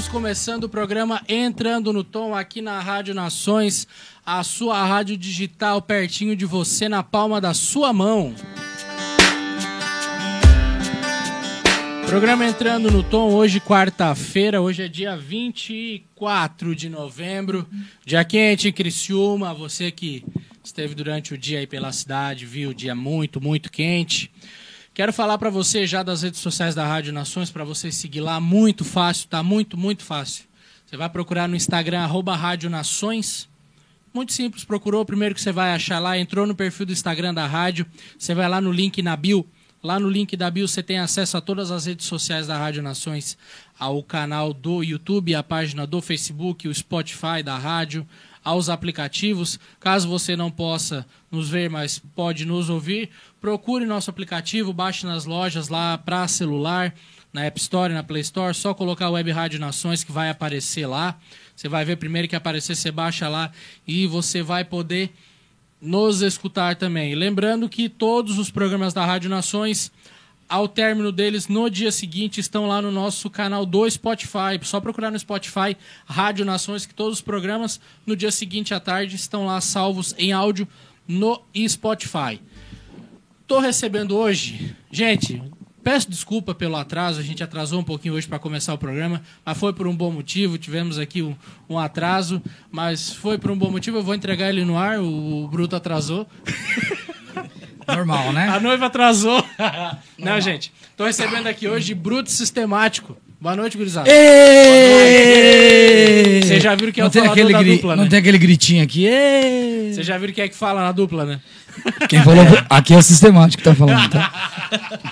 Estamos começando o programa Entrando no Tom aqui na Rádio Nações, a sua rádio digital pertinho de você, na palma da sua mão. Programa Entrando no Tom, hoje quarta-feira, hoje é dia 24 de novembro, dia quente em Criciúma, você que esteve durante o dia aí pela cidade, viu dia muito, muito quente. Quero falar para você já das redes sociais da Rádio Nações, para você seguir lá, muito fácil, tá muito, muito fácil. Você vai procurar no Instagram, arroba Rádio Nações, muito simples, procurou, primeiro que você vai achar lá, entrou no perfil do Instagram da rádio, você vai lá no link na bio, lá no link da bio você tem acesso a todas as redes sociais da Rádio Nações, ao canal do YouTube, a página do Facebook, o Spotify da rádio, aos aplicativos. Caso você não possa nos ver, mas pode nos ouvir, procure nosso aplicativo, baixe nas lojas lá para celular, na App Store, na Play Store, só colocar Web Rádio Nações que vai aparecer lá. Você vai ver primeiro que aparecer, você baixa lá e você vai poder nos escutar também. Lembrando que todos os programas da Rádio Nações, ao término deles, no dia seguinte, estão lá no nosso canal do Spotify. Só procurar no Spotify Rádio Nações, que todos os programas, no dia seguinte à tarde, estão lá salvos em áudio no Spotify. Tô recebendo hoje, gente, Peço desculpa pelo atraso, a gente atrasou um pouquinho hoje para começar o programa, mas foi por um bom motivo. Tivemos aqui um, um, atraso, mas foi por um bom motivo. Eu vou entregar ele no ar, o, o Bruto atrasou. Normal, né? A noiva atrasou. Não, gente, estou recebendo aqui hoje Bruto Sistemático. Boa noite, gurizada. Vocês já viram que é o falador aquele da gri... dupla, Não né? tem aquele gritinho aqui. Vocês já viram quem é que fala na dupla, né? Quem falou aqui é o sistemático que tá falando, tá?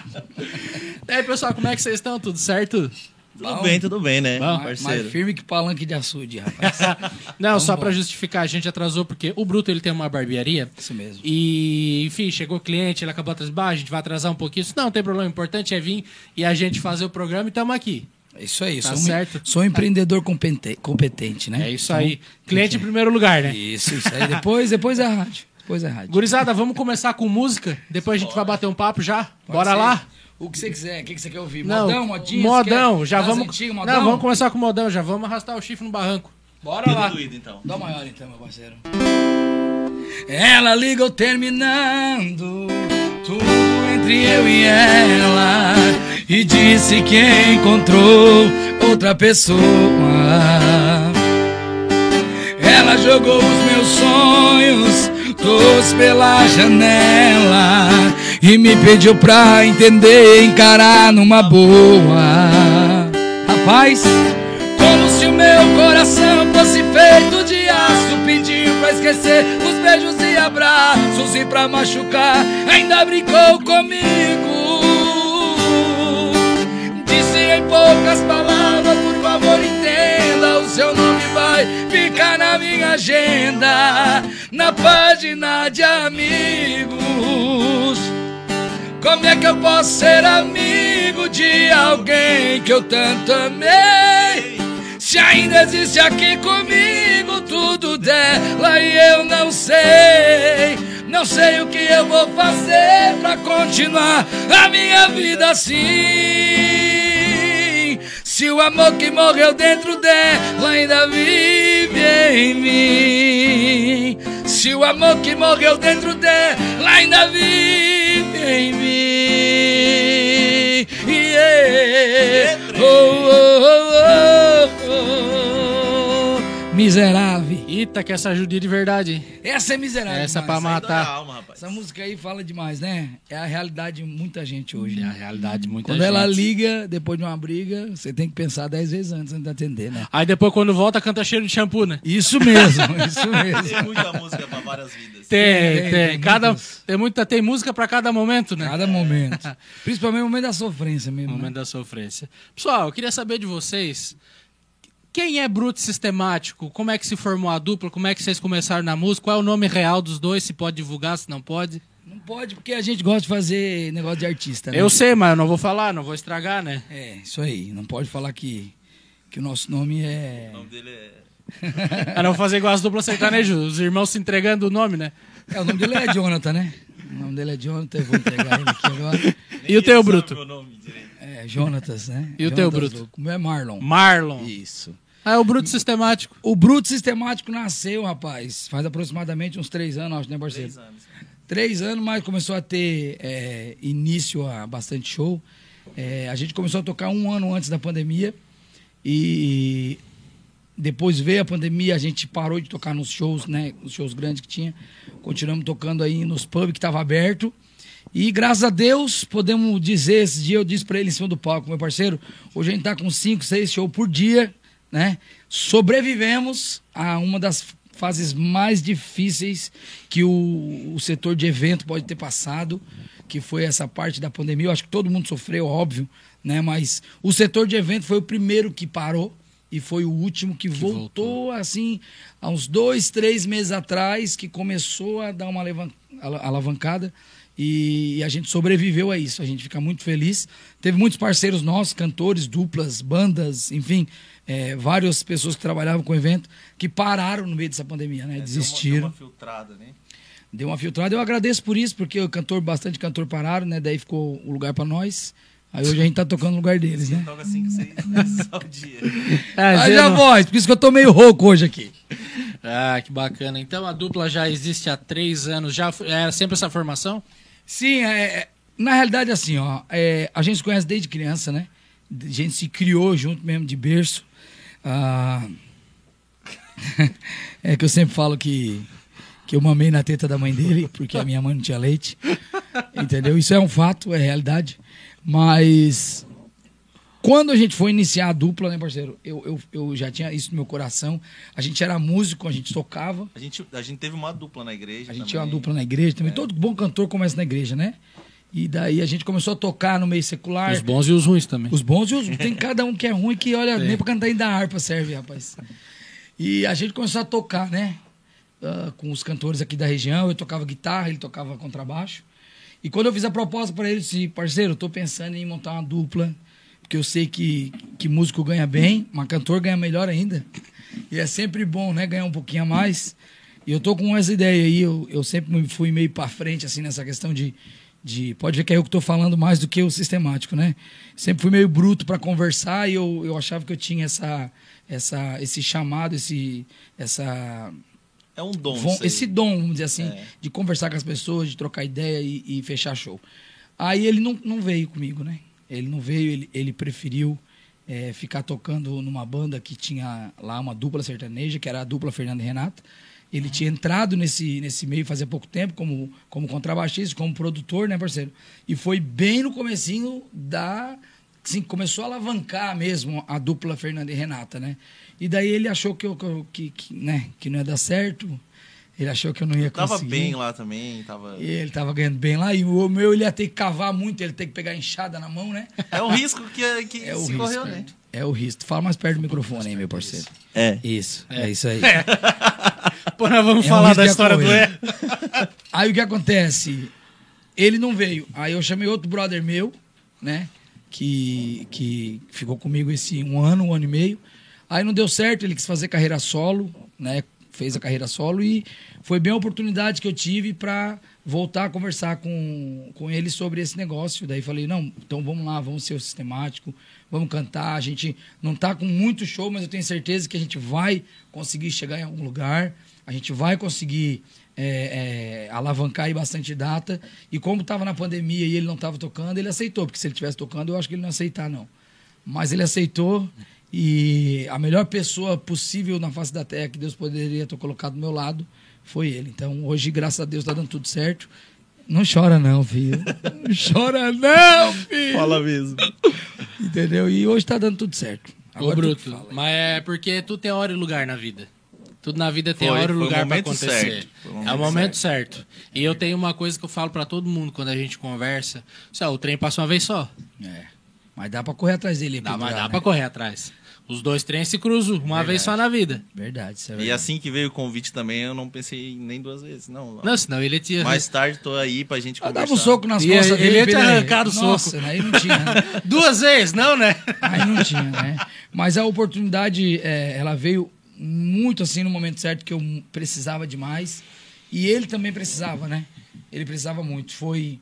E aí, pessoal, como é que vocês estão? Tudo certo? Tudo Bom. bem, tudo bem, né, Bom. Mais, parceiro? mais firme que palanque de açude, rapaz. Não, só Vamos pra embora. justificar, a gente atrasou porque o Bruto ele tem uma barbearia. Isso mesmo. E, enfim, chegou o cliente, ele acabou atrasando, "Bah, a gente vai atrasar um pouquinho. Isso não, não tem problema, o importante é vir e a gente fazer o programa e estamos aqui. É isso aí. Tá sou, um- certo. sou um empreendedor competente, competente, né? É isso Então, aí. Cliente em primeiro lugar, né? Isso, isso aí. Depois, depois é a rádio. Depois é a rádio. Gurizada, vamos começar com música? Depois a gente vai bater um papo já? Pode Bora ser. lá? O que você quiser. O que você quer ouvir? Não, modão, modinha? modão, já vamos. antigas, modão? Não, vamos começar com o modão, já vamos arrastar o chifre no barranco. Bora lá. Doído, então. Dá uma olhada então, meu parceiro. Ela ligou terminando tudo entre eu e ela e disse que encontrou outra pessoa. Ela jogou os meus sonhos todos pela janela e me pediu pra entender encarar numa boa. Rapaz, como se o meu coração fosse feito de pra esquecer os beijos e abraços E pra machucar ainda brincou comigo Disse em poucas palavras, por favor entenda O seu nome vai ficar na minha agenda Na página de amigos como é que eu posso ser amigo de alguém que eu tanto amei? Se ainda existe aqui comigo tudo dela e eu não sei. Não sei o que eu vou fazer pra continuar a minha vida assim. Se o amor que morreu dentro dela ainda vive em mim. Se o amor que morreu dentro dela ainda vive em mim. Yeah. Oh, oh, oh, Miserável. Eita, que essa judia de verdade, hein? Essa é miserável. Essa é pra matar. alma, rapaz. Essa música aí fala demais, né? É a realidade de muita gente hoje. É a né? realidade de muita Quando gente. ela liga, depois de uma briga, você tem que pensar dez vezes antes de atender, né? Aí depois quando volta canta cheiro de shampoo, né? Isso mesmo, isso mesmo. Tem muita música pra várias vidas. Tem, Tem, tem. tem cada, tem, muita, tem música pra cada momento, né? Cada momento. Principalmente no momento da sofrência mesmo. Momento Né? da sofrência. Pessoal, eu queria saber de vocês. Quem é Bruto Sistemático? Como é que se formou a dupla? Como é que vocês começaram na música? Qual é o nome real dos dois? Se pode divulgar, se não pode? Não pode, porque a gente gosta de fazer negócio de artista, né? Eu sei, mas eu não vou falar, não vou estragar, né? É, isso aí. Não pode falar que, que o nosso nome é. O nome dele é. Pra não fazer igual as duplas sertanejos, os irmãos se entregando o nome, né? É, o nome dele é Jonathan, né? O nome dele é Jonathan, eu vou entregar ele aqui agora. E o teu, Bruto? Meu nome direito. É, Jonatas, né? E o teu, Bruto? Louco. O meu é Marlon. Marlon. Isso. Ah, é o Bruto Sistemático. O Bruto Sistemático nasceu, rapaz, faz aproximadamente uns três anos, acho, né, parceiro? Três anos. Três anos, mas começou a ter é, início a bastante show. É, a gente começou a tocar um ano antes da pandemia e depois veio a pandemia, a gente parou de tocar nos shows, né? Nos shows grandes que tinha. Continuamos tocando aí nos pubs que estava aberto. E graças a Deus, podemos dizer, esse dia eu disse para ele em cima do palco, meu parceiro, hoje a gente tá com cinco, seis shows por dia, né? Sobrevivemos a uma das fases mais difíceis que o, o setor de evento pode ter passado, que foi essa parte da pandemia. Eu acho que todo mundo sofreu, óbvio, né? Mas o setor de evento foi o primeiro que parou e foi o último que, voltou, assim, há uns dois, três meses atrás, que começou a dar uma alavan- ala- alavancada e a gente sobreviveu a isso. A gente fica muito feliz. Teve muitos parceiros nossos, cantores, duplas, bandas, enfim, é, várias pessoas que trabalhavam com o evento que pararam no meio dessa pandemia, né? É, Desistiram. Deu uma, deu uma filtrada, né? Deu uma filtrada. Eu agradeço por isso, porque o cantor, bastante cantor pararam, né? Daí ficou o lugar para nós. Aí hoje a gente tá tocando no lugar deles, né? Toca cinco, seis vezes ao dia. Ah, Haja voz, por isso que eu tô meio rouco hoje aqui. Ah, que bacana. Então a dupla já existe há três anos. Já era sempre essa formação? Sim, é, é, na realidade, assim, ó, é, a gente se conhece desde criança, né? A gente se criou junto mesmo de berço. Ah, é que eu sempre falo que, que eu mamei na teta da mãe dele, porque a minha mãe não tinha leite. Entendeu? Isso é um fato, é realidade. Mas quando a gente foi iniciar a dupla, né, parceiro? Eu, eu, eu já tinha isso no meu coração. A gente era músico, a gente tocava. A gente, a gente teve uma dupla na igreja. A gente também. tinha uma dupla na igreja também. Todo bom cantor começa na igreja, né? E daí a gente começou a tocar no meio secular. Os bons e os ruins também. Os bons e os Tem cada um que é ruim que, olha, nem pra cantar ainda a harpa serve, rapaz. E a gente começou a tocar, né? Ah, com os cantores aqui da região. Eu tocava guitarra, ele tocava contrabaixo. E quando eu fiz a proposta para ele, eu disse, parceiro, eu tô pensando em montar uma dupla, porque eu sei que, que músico ganha bem, mas cantor ganha melhor ainda. E é sempre bom, né? Ganhar um pouquinho a mais. E eu tô com essa ideia aí, eu, eu sempre fui meio para frente, assim, nessa questão de, de. Pode ver que é eu que tô falando mais do que o sistemático, né? Sempre fui meio bruto para conversar e eu, eu achava que eu tinha essa, essa, esse chamado, esse, essa É um dom. Esse dom, vamos dizer assim, É. de conversar com as pessoas, de trocar ideia e, e fechar show. Aí ele não, não veio comigo, né? Ele não veio, ele, ele preferiu eh, ficar tocando numa banda que tinha lá uma dupla sertaneja, que era a dupla Fernando e Renata. Ele tinha entrado nesse, nesse meio fazia pouco tempo como, como contrabaixista, como produtor, né, parceiro? E foi bem no comecinho da... Assim, começou a alavancar mesmo a dupla Fernando e Renata, né? E daí ele achou que, eu- que, que, né, que não ia dar certo. Ele achou que eu não ia Tava conseguir. bem lá também, tava... E ele tava ganhando bem lá. E o meu, ele ia ter que cavar muito, ele ia ter que pegar enxada na mão, né? É um risco que, que É o se risco. correu, né? É o risco. Fala mais perto do microfone aí, meu parceiro. É. Isso, é, isso aí. Pô, nós vamos É um falar risco da história do. E. Aí o que acontece? Ele não veio. Aí eu chamei outro brother meu, né? Que, que ficou comigo esse um ano, um ano e meio. Aí não deu certo, ele quis fazer carreira solo, né? Fez a carreira solo e foi bem a oportunidade que eu tive para voltar a conversar com, com ele sobre esse negócio. Daí falei, não, então vamos lá, vamos ser sistemático, vamos cantar. A gente não tá com muito show, mas eu tenho certeza que a gente vai conseguir chegar em algum lugar. A gente vai conseguir é, é, alavancar aí bastante data. E como estava na pandemia e ele não estava tocando, ele aceitou, porque se ele estivesse tocando, eu acho que ele não ia aceitar, não. Mas ele aceitou e a melhor pessoa possível na face da terra que Deus poderia ter colocado do meu lado foi ele. Então hoje, graças a Deus, está dando tudo certo. Não chora não, filho. Não chora não, filho. Fala mesmo. Entendeu? E hoje está dando tudo certo. Ô, Agora tu Bruto, fala. mas é porque tudo tem hora e lugar na vida. Tudo na vida tem Foi, hora e lugar pra momento acontecer. certo, o é o momento momento certo. E eu tenho uma coisa que eu falo pra todo mundo quando a gente conversa. Só, o trem passa uma vez só. É. Mas dá pra correr atrás dele. Dá, mas dá né? pra correr atrás. Os dois trens se cruzam uma vez só na vida. Verdade, isso é E verdade. assim que veio o convite também, eu não pensei nem duas vezes. Não, Não, senão ele tinha. Mais tarde tô aí pra gente Eu conversar. dava um soco nas Ia- costas ele dele. ia te ele- arrancar do Nossa, soco. aí não tinha. né? Duas vezes, não, né? Aí não tinha, né? Mas a oportunidade, é, ela veio muito assim no momento certo que eu precisava demais. E ele também precisava, né? Ele precisava muito. Foi.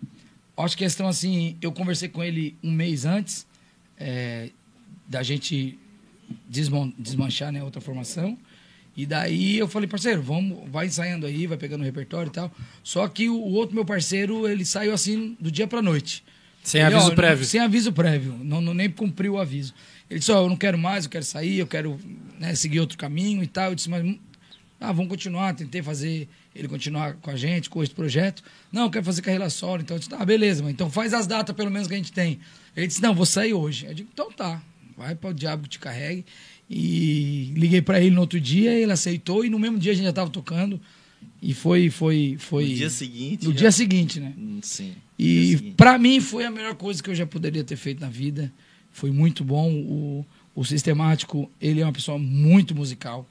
Acho que questão assim, eu conversei com ele um mês antes é, da gente desmanchar né, outra formação. E daí eu falei, parceiro, vamos, vai ensaiando aí, vai pegando o repertório e tal. Só que o, outro meu parceiro, ele saiu assim do dia pra noite. Sem Ele, aviso ó, prévio. Sem aviso prévio. Não, não- nem cumpriu o aviso. Ele disse, ó, eu não quero mais, eu quero sair, eu quero né, seguir outro caminho e tal. Eu disse, mas ah, vamos continuar. Tentei fazer ele continuar com a gente, com esse projeto. Não, eu quero fazer carreira solo. Então eu disse, tá, beleza, mas então faz as datas pelo menos que a gente tem. Ele disse, não, vou sair hoje. Eu digo, então tá, vai para o diabo que te carregue. E liguei para ele no outro dia, ele aceitou e no mesmo dia a gente já tava tocando. E foi, foi, foi... No dia seguinte. No já- dia seguinte, né? Hum, Sim. E pra mim foi a melhor coisa que eu já poderia ter feito na vida. Foi muito bom. O, o sistemático, ele é uma pessoa muito musical,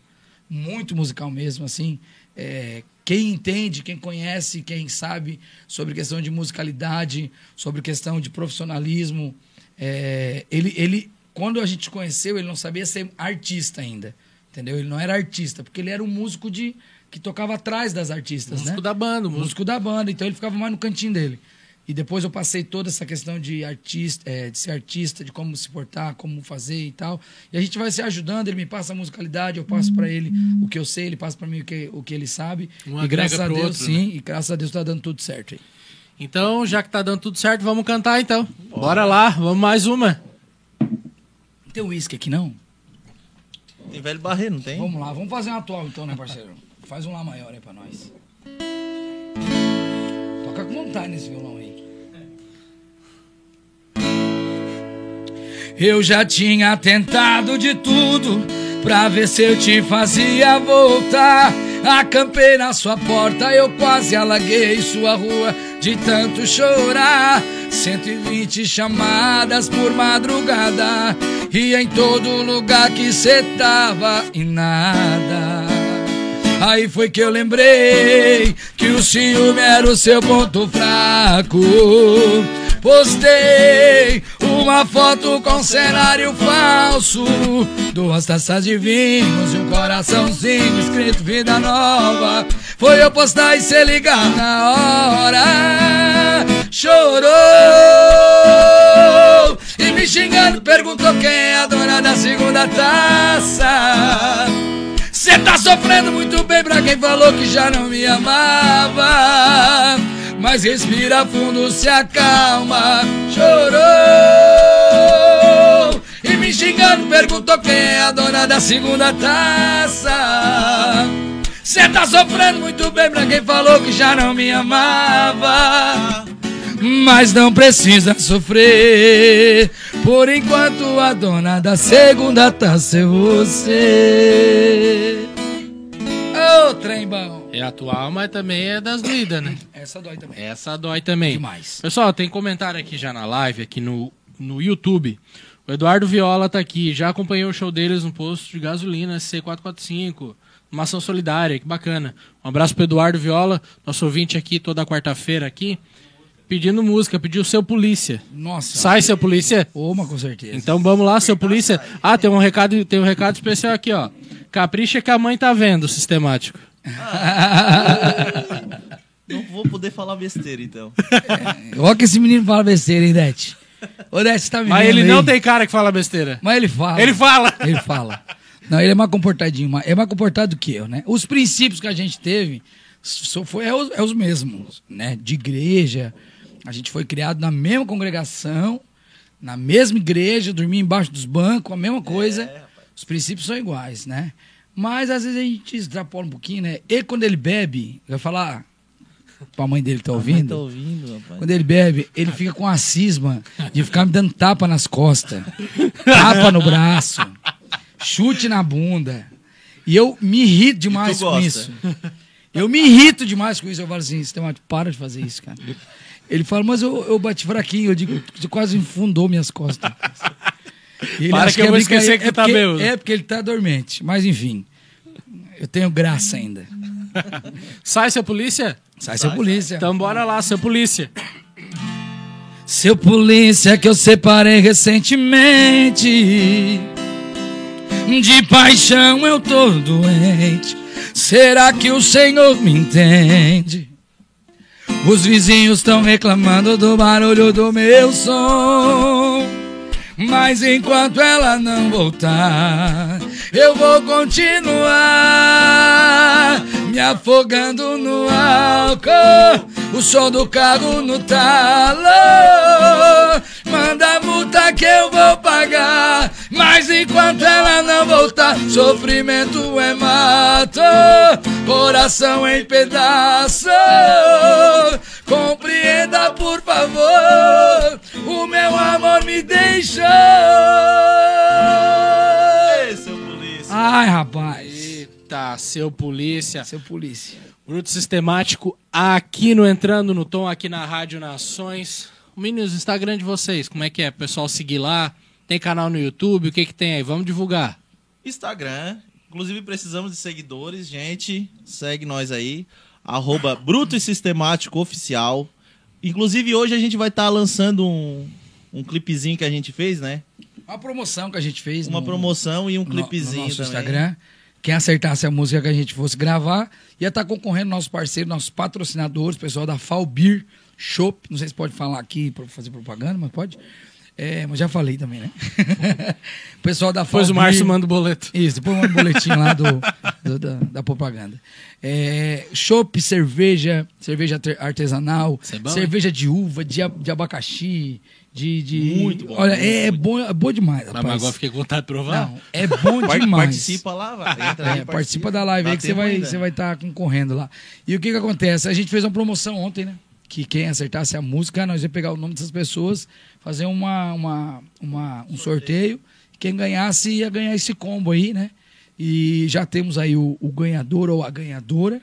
muito musical mesmo, assim. É, quem entende, quem conhece, quem sabe sobre questão de musicalidade, sobre questão de profissionalismo, é, ele, ele, quando a gente conheceu, ele não sabia ser artista ainda, entendeu? Ele não era artista, porque ele era um músico de que tocava atrás das artistas, Músico né? da banda, músico. músico da banda, então ele ficava mais no cantinho dele. E depois eu passei toda essa questão de artista, é, de ser artista, de como se portar, como fazer e tal. E a gente vai se ajudando, ele me passa a musicalidade, eu passo pra ele o que eu sei, ele passa pra mim o que, o que ele sabe. Um e graças a Deus, outro, sim, e graças a Deus tá dando tudo certo aí. Então, já que tá dando tudo certo, vamos cantar então. Bora lá, vamos mais uma. Não tem uísque aqui não? Tem velho barreiro, não tem? Vamos lá, vamos fazer um atual então, né, parceiro? Faz um lá maior aí pra nós. Toca com vontade nesse violão aí. Eu já tinha tentado de tudo pra ver se eu te fazia voltar. Acampei na sua porta, eu quase alaguei sua rua de tanto chorar. 120 chamadas por madrugada, e em todo lugar que cê tava e nada. Aí foi que eu lembrei que o ciúme era o seu ponto fraco. Postei uma foto com cenário falso, duas taças de vinhos e um coraçãozinho escrito vida nova. Foi eu postar e cê ligar na hora. Chorou e me xingando perguntou quem é a dona da segunda taça. Cê tá sofrendo muito bem pra quem falou que já não me amava. Mas respira fundo, se acalma. Chorou e me xingando, perguntou quem é a dona da segunda taça. Cê tá sofrendo muito bem pra quem falou que já não me amava. Mas não precisa sofrer. Por enquanto a dona da segunda taça é você. Ô, trem bom. É atual, mas também é das doídas, né? Essa dói também. Essa dói também. Demais. Pessoal, tem comentário aqui já na live, aqui no, no YouTube. O Eduardo Viola tá aqui. Já acompanhou o show deles no posto de gasolina C445. Uma ação solidária, que bacana. Um abraço pro Eduardo Viola, nosso ouvinte aqui toda quarta-feira aqui. Pedindo música, pediu seu polícia. Nossa. Sai, seu polícia. Uma com certeza. Então vamos lá, seu polícia. Ah, tem um recado, tem um recado especial aqui, ó. Capricha que a mãe tá vendo, sistemático. Não vou poder falar besteira, então. Olha que esse menino fala besteira, hein, Dete? Ô, Dete, você tá me Mas vendo ele aí? não tem cara que fala besteira. Mas ele fala. Ele fala. Ele fala. Não, ele é mais comportadinho. mas- É mais comportado que eu, né? Os princípios que a gente teve só foi, é, os, é os mesmos, né? De igreja. A gente foi criado na mesma congregação, na mesma igreja, dormia embaixo dos bancos, a mesma coisa. Os princípios são iguais, né? Mas às vezes a gente extrapola um pouquinho, né? Ele, quando ele bebe, vai falar pra mãe dele tá ouvindo. Tá ouvindo, rapaz? Quando ele bebe, ele fica com a cisma de ficar me dando tapa nas costas, tapa no braço, chute na bunda. E eu me irrito demais E com isso. Eu me irrito demais com isso. Eu falo assim, Sistemático, para de fazer isso, cara. Ele fala, mas eu, eu bati fraquinho. Eu digo, você quase infundou minhas costas. Ele Para acha que eu é vou esquecer que é tá porque- bêbado. É porque ele tá dormente. Mas enfim, eu tenho graça ainda. Sai, seu polícia. Sai, seu polícia. Então bora lá, seu polícia. Seu polícia que eu separei recentemente. De paixão eu tô doente. Será que o Senhor me entende? Os vizinhos estão reclamando do barulho do meu som. Mas enquanto ela não voltar, eu vou continuar me afogando no álcool. O som do carro no talo. Manda a multa que eu vou pagar. Mas enquanto ela não voltar, sofrimento é mato. Coração em pedaço. Compreenda, por favor. O meu amor me deixou. Ei, seu polícia. Ai, rapaz. Eita, seu polícia. Seu polícia. Bruto Sistemático aqui no Entrando no Tom, aqui na Rádio Nações. Meninos, o Instagram de vocês, como é que é? Pessoal seguir lá. Tem canal no YouTube, o que que tem aí? Vamos divulgar. Instagram. Inclusive, precisamos de seguidores, gente. Segue nós aí. Arroba Bruto e Sistemático Oficial. Inclusive, hoje a gente vai estar lançando um, um clipezinho que a gente fez, né? Uma promoção que a gente fez. Uma no- promoção e um no- clipezinho no nosso também. Instagram. Quem acertasse a música que a gente fosse gravar, ia estar concorrendo nossos parceiros, nossos patrocinadores, pessoal da Falbir Shop. Não sei se pode falar aqui para fazer propaganda, mas pode. É, mas já falei também, né? o pessoal da Depois o Falbir- Márcio manda o boleto. Isso, depois manda um boletim lá do, do- da, da propaganda. É, chopp, cerveja, cerveja arte- artesanal, é bom, cerveja de uva, de, de abacaxi, de, de. Muito bom, Olha, muito, é, bom, é bom demais, Mas rapaz. agora fiquei com vontade de provar. Não, é bom demais. Participa lá, vai. Entra aí, É, participa da live aí que você vai, você vai estar concorrendo lá. E o que que acontece? A gente fez uma promoção ontem, né? Que quem acertasse a música, nós ia pegar o nome dessas pessoas, fazer uma, uma, uma- um sorteio. Quem ganhasse ia ganhar esse combo aí, né? E já temos aí o, o ganhador ou a ganhadora.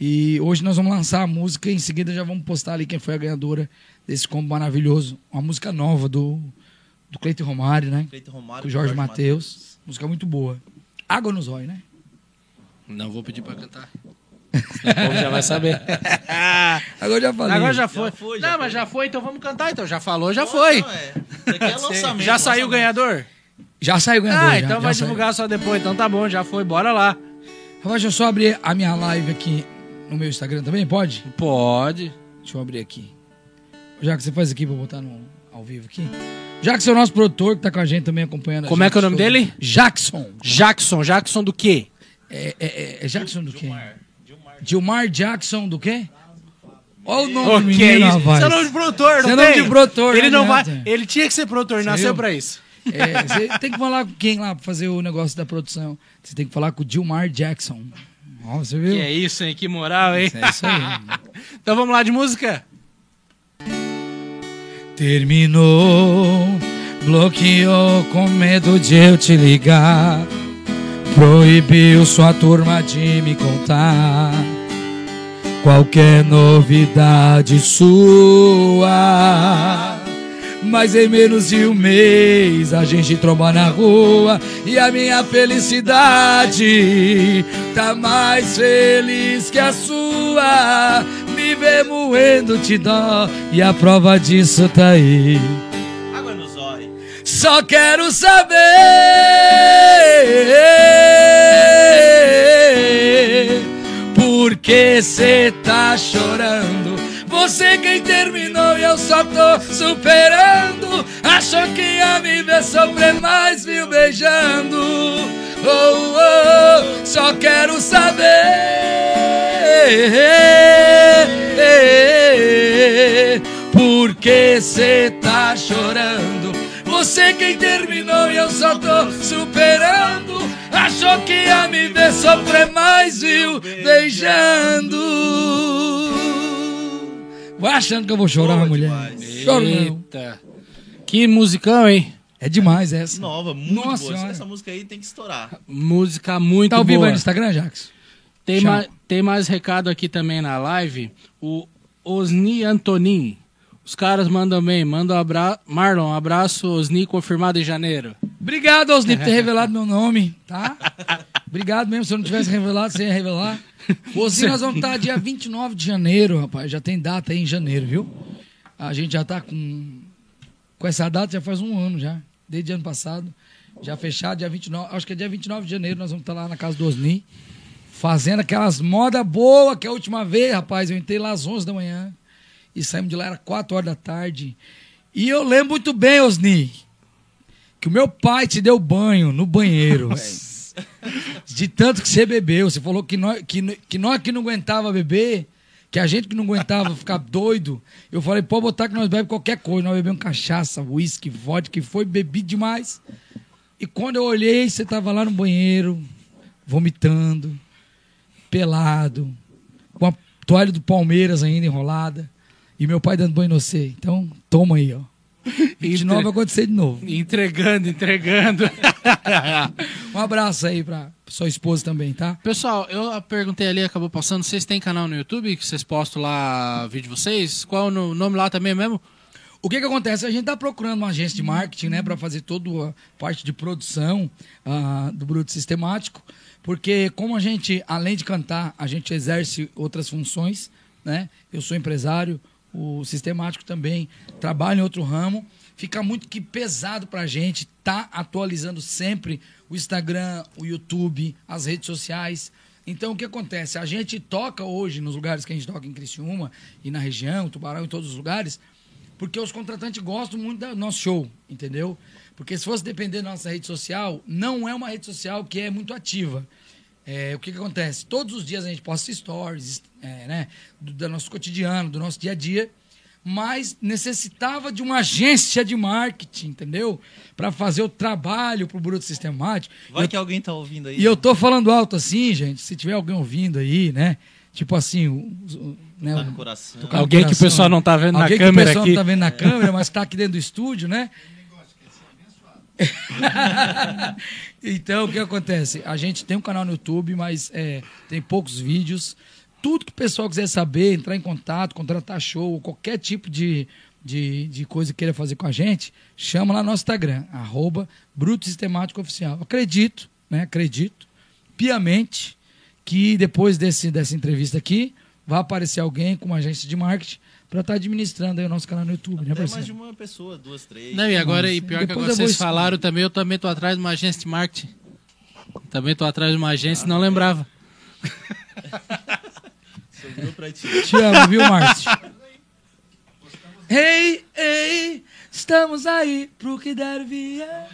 E hoje nós vamos lançar a música e em seguida já vamos postar ali quem foi a ganhadora desse combo maravilhoso. Uma música nova do, do Cleiton Romário, né? Cleiton Romário Com o Jorge Matheus. Música muito boa. Água nos olhos, né? Não vou pedir pra cantar. O povo já vai saber. Agora já falei. Agora já foi. Já foi, já não, foi. mas já foi, então vamos cantar. Então já falou, já foi. Não, é. Isso aqui é lançamento. Já saiu o lançamento. ganhador? Já saiu o ganhador. Ah, já, então já vai saiu. divulgar só depois. Então tá bom, já foi. Bora lá. Rapaz, deixa eu só abrir a minha live aqui no meu Instagram também, pode? Pode. Deixa eu abrir aqui. Já que você faz aqui pra botar no, ao vivo aqui. Jackson é o nosso produtor que tá com a gente também acompanhando. a Como é que é o nome sobre- dele? Jackson. Jackson. Jackson do quê? É, é, é- é Jackson do quê? Gilmar Jackson do quê? Olha o nome do O que é menino, isso? rapaz. Você é nome de produtor, Você não é nome de produtor, Ele não não vai. Ele tinha que ser produtor, Você nasceu pra isso. É, você tem que falar com quem lá pra fazer o negócio da produção. Você tem que falar com o Gilmar Jackson. Ó, você viu? Que é isso, hein? Que moral, hein? É isso aí. então vamos lá de música? Terminou, bloqueou com medo de eu te ligar. Proibiu sua turma de me contar qualquer novidade sua. Mas em menos de um mês a gente tromba na rua e a minha felicidade tá mais feliz que a sua. Me vê moendo de dó e a prova disso tá aí. Só quero saber por que cê tá chorando. Você quem terminou e eu só tô superando. Achou que ia me ver sofrer, mas viu beijando. Oh, oh, só quero saber por que cê tá chorando. Você quem terminou e eu só tô superando. Achou que ia me ver sofrer, mas viu beijando. Vai achando que eu vou chorar, Boa mulher. demais. Choro não. Eita. Que musicão, hein? É demais essa. Nova, muito Nossa boa. Senhora. Essa música aí tem que estourar. Música muito Tá ao vivo boa. aí no Instagram, Jax? Tem, ma- tem mais recado aqui também na live. O Osni Antonin. Os caras mandam bem. Manda um abraço. Marlon, um abraço. Osni confirmado em janeiro. Obrigado, Osni, por ter revelado meu nome, tá? Obrigado mesmo. Se eu não tivesse revelado, você ia revelar. Osni, nós vamos estar dia 29 de janeiro, rapaz. Já tem data aí em janeiro, viu? A gente já tá com. Com essa data já faz um ano já. Desde ano passado. Já fechado, dia 29. Acho que é dia 29 de janeiro, nós vamos estar lá na casa do Osni. Fazendo aquelas moda boa que a última vez, rapaz, eu entrei lá às 11 da manhã. E saímos de lá, era 4 horas da tarde. E eu lembro muito bem, Osni, que o meu pai te deu banho no banheiro. De tanto que você bebeu. Você falou que nós que, que, nós que não aguentava beber, que a gente que não aguentava ficar doido. Eu falei, pode botar que nós bebemos qualquer coisa. Nós bebemos cachaça, uísque, vodka, que foi, bebi demais. E quando eu olhei, você tava lá no banheiro, vomitando, pelado, com a toalha do Palmeiras ainda enrolada. E meu pai dando banho em você. Então, toma aí, ó. 29 vai acontecer de novo. Entregando, entregando. Um abraço aí pra sua esposa também, tá? Pessoal, eu perguntei ali, acabou passando. Vocês têm canal no YouTube que vocês postam lá vídeo de vocês? Qual é o no- nome lá também mesmo? O que que acontece? A gente tá procurando uma agência de marketing, né, para fazer toda a parte de produção ah, do Bruto Sistemático, porque como a gente, além de cantar, a gente exerce outras funções, né? Eu sou empresário, o Sistemático também trabalha em outro ramo, fica muito que pesado pra gente tá atualizando sempre o Instagram, o YouTube, as redes sociais. Então, o que acontece? A gente toca hoje nos lugares que a gente toca em Criciúma e na região, Tubarão, em todos os lugares, porque os contratantes gostam muito do nosso show, entendeu? Porque se fosse depender da nossa rede social, não é uma rede social que é muito ativa. É, o que, que acontece? Todos os dias a gente posta stories, é, né? Do, do nosso cotidiano, do nosso dia a dia, mas necessitava de uma agência de marketing, entendeu? Para fazer o trabalho pro Bruto Sistemático. Vai Eu- que alguém tá ouvindo aí. e eu tô falando alto assim, gente, se tiver alguém ouvindo aí, né? Tipo assim, o, o- né, Tá o- Alguém que o pessoal né? não tá vendo na Alguém câmera que o pessoal aqui. não tá vendo na câmera, mas tá aqui dentro do estúdio, né? então, o que acontece? A gente tem um canal no YouTube, mas é, tem poucos vídeos. Tudo que o pessoal quiser saber, entrar em contato, contratar show, qualquer tipo de, de, de coisa que queira fazer com a gente, chama lá no nosso Instagram, arroba Bruto Sistemático Oficial. Acredito, né? Acredito, piamente, que depois desse, dessa entrevista aqui, vai aparecer alguém com uma agência de marketing para estar administrando aí o nosso canal no YouTube, né, Até mais parceiro? de uma pessoa, duas, três. Não, e agora, e pior que depois agora eu vou vocês falaram também, eu também tô atrás de uma agência de marketing. Também tô atrás de uma agência, não lembrava. Sobrou pra ti. Te amo, viu, Márcio? Ei, ei, estamos aí pro que der vier.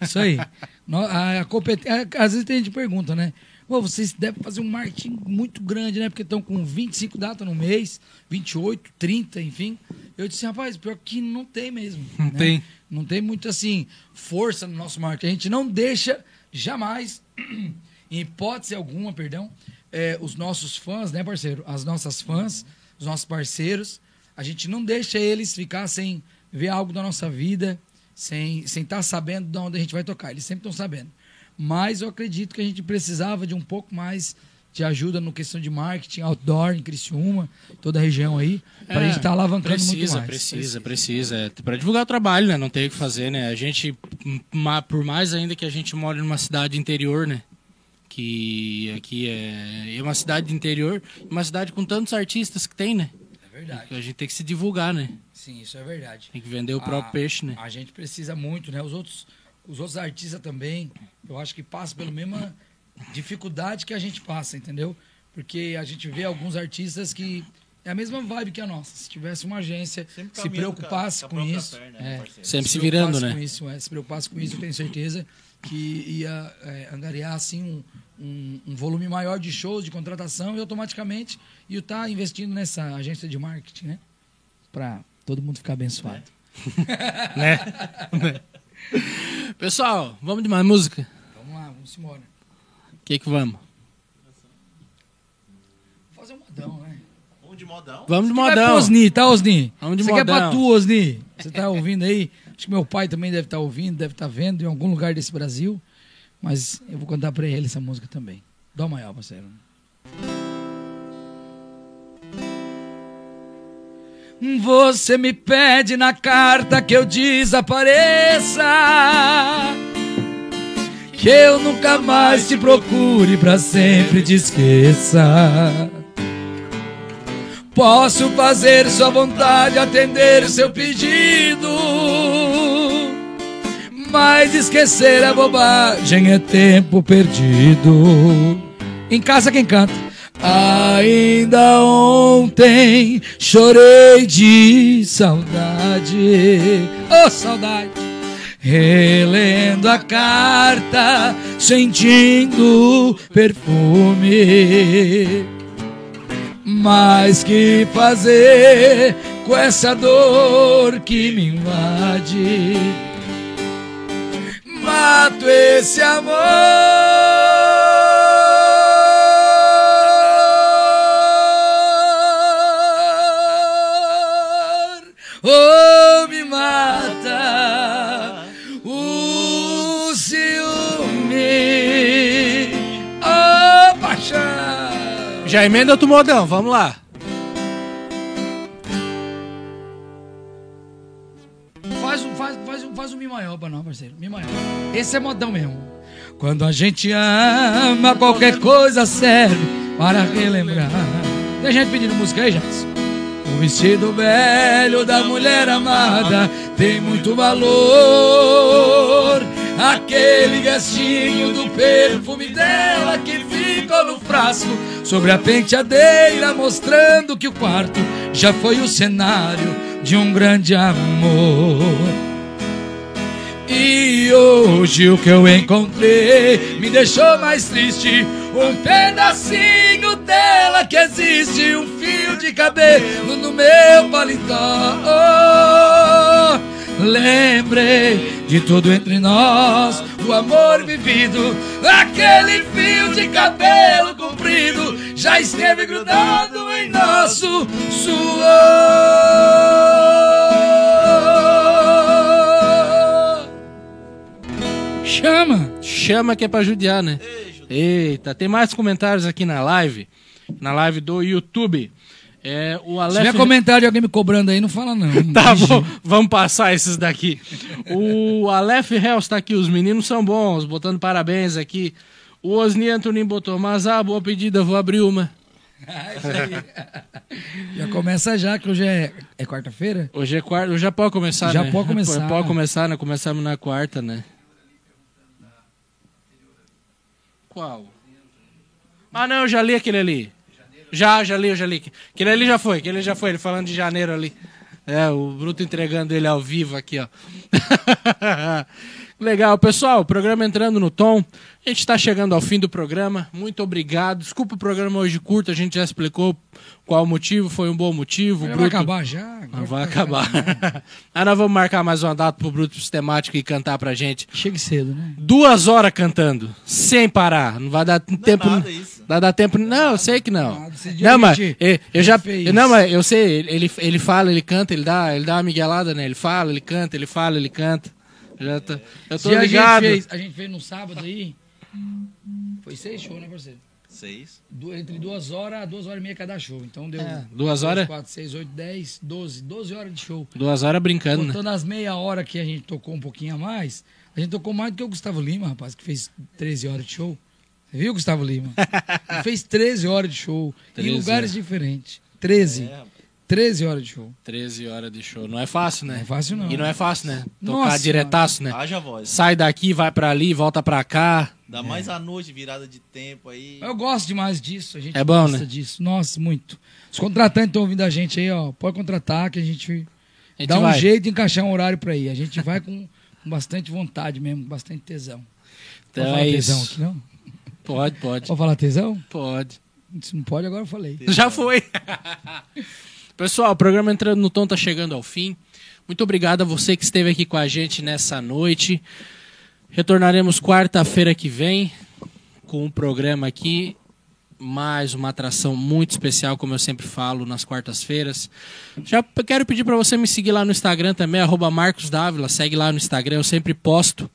Isso aí. A, a compet- a- Às vezes tem gente que pergunta, né? Pô, vocês devem fazer um marketing muito grande, né? Porque estão com 25 datas no mês, 28, 30, enfim. Eu disse, rapaz, pior que não tem mesmo. Não né? tem. Não tem muito, assim, força no nosso marketing. A gente não deixa jamais, em hipótese alguma, perdão, é, os nossos fãs, né, parceiro? As nossas fãs, os nossos parceiros, a gente não deixa eles ficar sem ver algo da nossa vida, sem estar sem tá sabendo de onde a gente vai tocar. Eles sempre estão sabendo. Mas eu acredito que a gente precisava de um pouco mais de ajuda no questão de marketing, outdoor, em Criciúma, toda a região aí, para a gente estar alavancando precisa, muito mais. Precisa, precisa, É, pra divulgar o trabalho, né? Não tem o que fazer, né? A gente, por mais ainda que a gente mora numa cidade interior, né? Que aqui é, é uma cidade interior, uma cidade com tantos artistas que tem, né? É verdade. A gente tem que se divulgar, né? Sim, isso é verdade. Tem que vender o próprio a, peixe, né? A gente precisa muito, né? Os outros, os outros artistas também, eu acho que passam pela mesma dificuldade que a gente passa, entendeu? Porque a gente vê alguns artistas que é a mesma vibe que a nossa. Se tivesse uma agência, se preocupasse com isso, né, é? Sempre se virando, preocupasse né? Com isso, é, se preocupasse com isso, eu tenho certeza que ia é, angariar assim um, um, um volume maior de shows, de contratação e automaticamente ia estar investindo nessa agência de marketing, né? Para todo mundo ficar abençoado. né? Pessoal, vamos de mais música? Vamos lá, vamos embora. O que que vamos? Vou fazer um modão, né? Um de modão. Vamos de Vai pro modão. Osni, tá, Osni? Vamos de Você quer pra modão. tu, Osni? Você tá ouvindo aí? Acho que meu pai também deve estar ouvindo, deve estar vendo em algum lugar desse Brasil. Mas eu vou cantar pra ele essa música também. Dó maior, parceiro. Você me pede na carta que eu desapareça. Que eu nunca mais te procure pra sempre te esqueça. Posso fazer sua vontade, atender seu pedido. Mas esquecer é bobagem, é tempo perdido. Em casa quem canta? Ainda ontem chorei de saudade. Oh, saudade! Relendo a carta, sentindo perfume. Mas que fazer com essa dor que me invade? Mato esse amor, oh me mata o ciúme, oh paixão. Já emenda outro modão, vamos lá. Faz, um- faz, faz, um- faz um Mi maior nós, parceiro. Mi maior. Esse é modão mesmo. Quando a gente ama, qualquer coisa serve para relembrar. Tem gente pedindo música aí, Jans? O vestido velho da mulher amada tem muito valor. Aquele gastinho do perfume dela que ficou no frasco sobre a penteadeira, mostrando que o quarto já foi o cenário de um grande amor. E hoje o que eu encontrei me deixou mais triste. Um pedacinho dela que existe, um fio de cabelo no meu paletó. Lembrei de tudo entre nós, o amor vivido, aquele fio de cabelo comprido já esteve grudado em nosso suor. Chama! Chama que é pra judiar, né? Eita, tem mais comentários aqui na live. Na live do YouTube. É, o Se Aleph... tiver comentário de alguém me cobrando aí, não fala não. Tá bom, vamos passar esses daqui. O Aleph Hells tá aqui, os meninos são bons, botando parabéns aqui. O Osni Antonin botou, mas ah, boa pedida, vou abrir uma. Ah, já começa já, que hoje é, é quarta-feira? Hoje é quarta, já pode começar, Já né? pode começar. Pode começar, né? Começamos na quarta, né? Qual? Ah, não, eu já li aquele ali. Já, já li, eu já li. Aquele ali já foi, aquele ali já foi, ele falando de janeiro ali. É, o Bruto entregando ele ao vivo aqui, ó. Legal, pessoal, o programa entrando no tom. A gente está chegando ao fim do programa. Muito obrigado. Desculpa o programa hoje curto, a gente já explicou qual o motivo, foi um bom motivo. O Já vai Bruto- acabar já? Não vai tá acabar. ah, nós vamos marcar mais uma data pro Bruto Sistemático e cantar pra gente. Chegue cedo, né? Duas horas cantando, sem parar. Não vai dar tempo. nada isso. Vai dar tempo. Não, eu sei que não. Nada, Não, mas eu, eu já. fez. eu- Não, mas eu sei. Ele, ele fala, ele canta, ele dá, ele dá uma miguelada, né? Ele fala, ele canta, ele fala, ele canta. Já tá, eu tô Se a ligado. gente, fez, a gente fez no sábado aí. Foi seis shows, né, parceiro? Seis. Du- entre duas horas a duas horas e meia cada show. Então deu. É, duas horas? Quatro, seis, oito, dez, doze. Doze horas de show. Duas horas brincando, né? Contando as meia hora que a gente tocou um pouquinho a mais, a gente tocou mais do que o Gustavo Lima, rapaz, que fez 13 horas de show. Você viu, Gustavo Lima? Fez 13 horas de show 13 em lugares diferentes. 13. É, 13 horas de show. 13 horas de show. Não é fácil, né? Não é fácil, não. E não é fácil, né? Tocar Nossa, diretaço, né? Haja voz. Sai daqui, vai pra ali, volta pra cá. Dá mais a noite, virada de tempo aí. Eu gosto demais disso. A gente É bom, gosta né? disso. Nossa, muito. Os contratantes estão ouvindo a gente aí, ó. Pode contratar que a gente, A gente dá um vai. jeito de encaixar um horário pra ir. A gente vai com, com bastante vontade mesmo, com bastante tesão. Então pode falar é tesão isso. aqui, não? Pode, pode. Pode falar tesão? Pode. Se não pode, agora eu falei. Já foi. Pessoal, o programa Entrando no Tom tá chegando ao fim. Muito obrigado a você que esteve aqui com a gente nessa noite. Retornaremos quarta-feira que vem com um programa aqui. Mais uma atração muito especial, como eu sempre falo, nas quartas-feiras. Já quero pedir para você me seguir lá no Instagram também, arroba Marcos Dávila. Segue lá no Instagram, eu sempre posto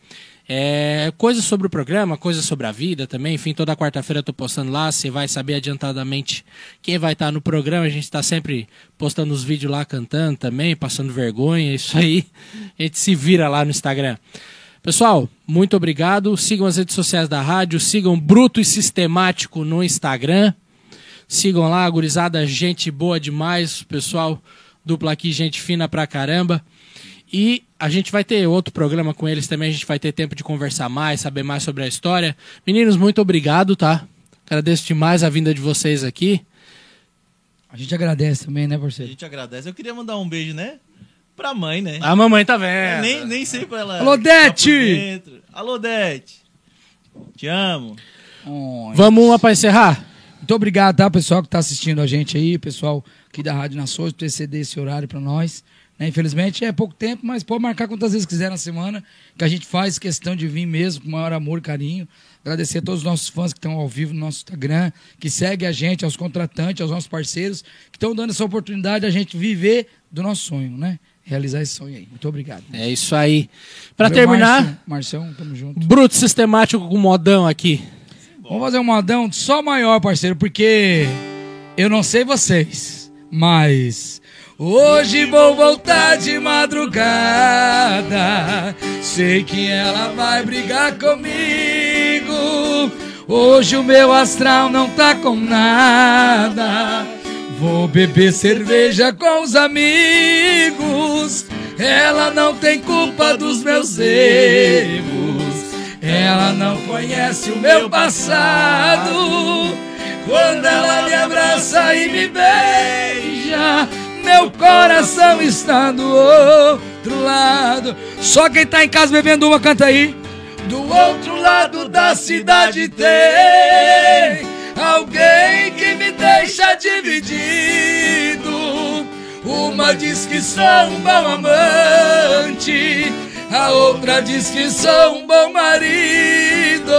é, coisas sobre o programa, coisas sobre a vida também. Enfim, toda quarta-feira eu tô postando lá. Você vai saber adiantadamente quem vai estar no programa. A gente está sempre postando os vídeos lá cantando também, passando vergonha. Isso aí. A gente se vira lá no Instagram. Pessoal, muito obrigado. Sigam as redes sociais da rádio. Sigam Bruto e Sistemático no Instagram. Sigam lá, gurizada, gente boa demais. Pessoal, dupla aqui, gente fina pra caramba. E a gente vai ter outro programa com eles também. A gente vai ter tempo de conversar mais, saber mais sobre a história. Meninos, muito obrigado, tá? Agradeço demais a vinda de vocês aqui. A gente agradece também, né, A parceiro? gente agradece. Eu queria mandar um beijo, né? Pra mãe, né? A mamãe tá É, vendo. nem, nem sempre ela. Alô, tá Dete! dentro. Alô, Dete! Te amo. Vamos uma pra encerrar? Muito obrigado, tá, pessoal que tá assistindo a gente aí, pessoal aqui da Rádio Nações, por ter ceder esse horário pra nós. Né, infelizmente é pouco tempo, mas pode marcar quantas vezes quiser na semana, que a gente faz questão de vir mesmo, com maior amor e carinho. Agradecer a todos os nossos fãs que estão ao vivo no nosso Instagram, que seguem a gente, aos contratantes, aos nossos parceiros, que estão dando essa oportunidade de a gente viver do nosso sonho, né? Realizar esse sonho aí. Muito obrigado. É isso aí. Pra Meu terminar, Marcião, tamo junto. bruto sistemático com modão aqui. Vamos fazer um modão só maior, parceiro, porque eu não sei vocês, mas hoje vou voltar de madrugada. Sei que ela vai brigar comigo. Hoje o meu astral não tá com nada. Vou beber cerveja com os amigos. Ela não tem culpa dos meus erros. Ela não conhece o meu passado. Quando ela me abraça e me beija, meu coração está do outro lado. Só quem tá em casa bebendo uma canta aí. Do outro lado da cidade tem alguém que me deixa dividido. Uma diz que sou um bom amante, a outra diz que sou um bom marido.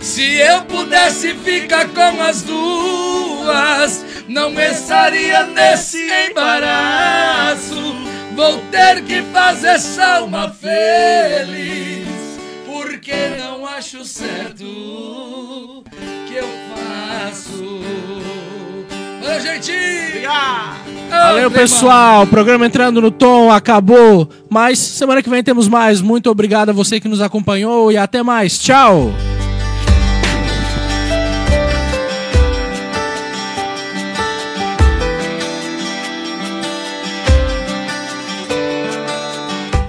Se eu pudesse ficar com as duas, não estaria nesse embaraço. Vou ter que fazer só uma feliz, porque não acho certo que eu faço. Valeu, gente! Valeu, pessoal. O programa entrando no tom acabou. Mas semana que vem temos mais. Muito obrigado a você que nos acompanhou e até mais. Tchau.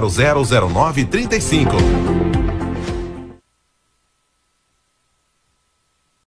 000935.